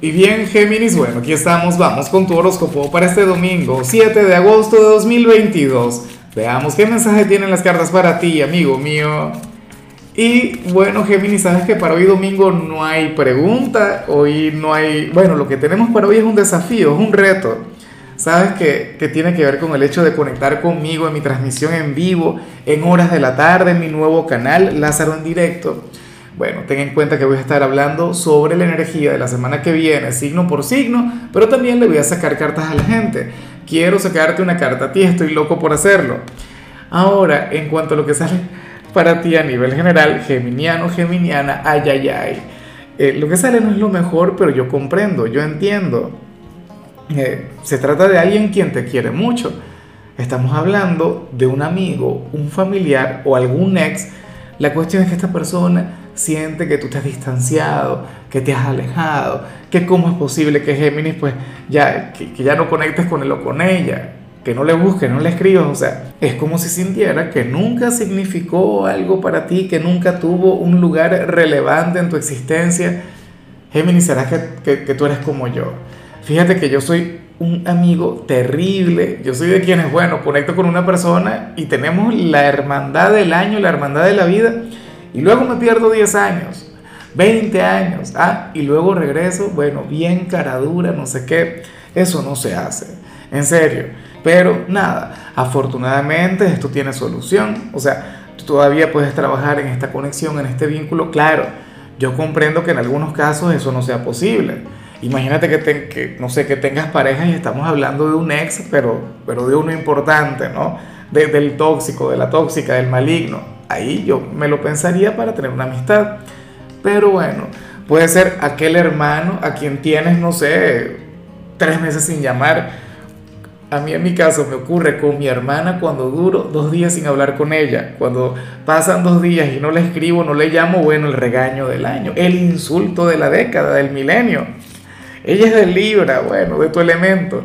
Y bien, Géminis, bueno, aquí estamos, vamos con tu horóscopo para este domingo, 7 de agosto de 2022. Veamos qué mensaje tienen las cartas para ti, amigo mío. Y bueno, Géminis, sabes que para hoy domingo no hay pregunta, hoy no hay, bueno, lo que tenemos para hoy es un desafío, es un reto. Sabes que, que tiene que ver con el hecho de conectar conmigo en mi transmisión en vivo, en horas de la tarde, en mi nuevo canal, Lázaro en directo. Bueno, ten en cuenta que voy a estar hablando sobre la energía de la semana que viene, signo por signo, pero también le voy a sacar cartas a la gente. Quiero sacarte una carta a ti, estoy loco por hacerlo. Ahora, en cuanto a lo que sale para ti a nivel general, geminiano, geminiana, ay, ay, ay. Eh, lo que sale no es lo mejor, pero yo comprendo, yo entiendo. Eh, se trata de alguien quien te quiere mucho. Estamos hablando de un amigo, un familiar o algún ex. La cuestión es que esta persona siente que tú te has distanciado, que te has alejado, que cómo es posible que Géminis pues ya, que, ya no conectes con él o con ella, que no le busques, no le escribas, o sea, es como si sintiera que nunca significó algo para ti, que nunca tuvo un lugar relevante en tu existencia. Géminis, será que, que, que tú eres como yo. Fíjate que yo soy un amigo terrible. Yo soy de quienes, bueno, conecto con una persona y tenemos la hermandad del año, la hermandad de la vida y luego me pierdo 10 años, 20 años, ah, y luego regreso, bueno, bien cara dura, no sé qué, eso no se hace, en serio. Pero nada, afortunadamente esto tiene solución, o sea, todavía puedes trabajar en esta conexión, en este vínculo, claro, yo comprendo que en algunos casos eso no sea posible. Imagínate que, que, no sé, que tengas pareja y estamos hablando de un ex, pero, pero de uno importante, ¿no? del tóxico, de la tóxica, del maligno ahí yo me lo pensaría para tener una amistad. Pero bueno, puede ser aquel hermano a quien tienes, no sé, tres meses sin llamar. A mí en mi caso me ocurre con mi hermana cuando duro dos días sin hablar con ella. Cuando pasan dos días y no le escribo, no le llamo, bueno, el regaño del año, el insulto de la década, del milenio. Ella es de Libra, bueno, de tu elemento.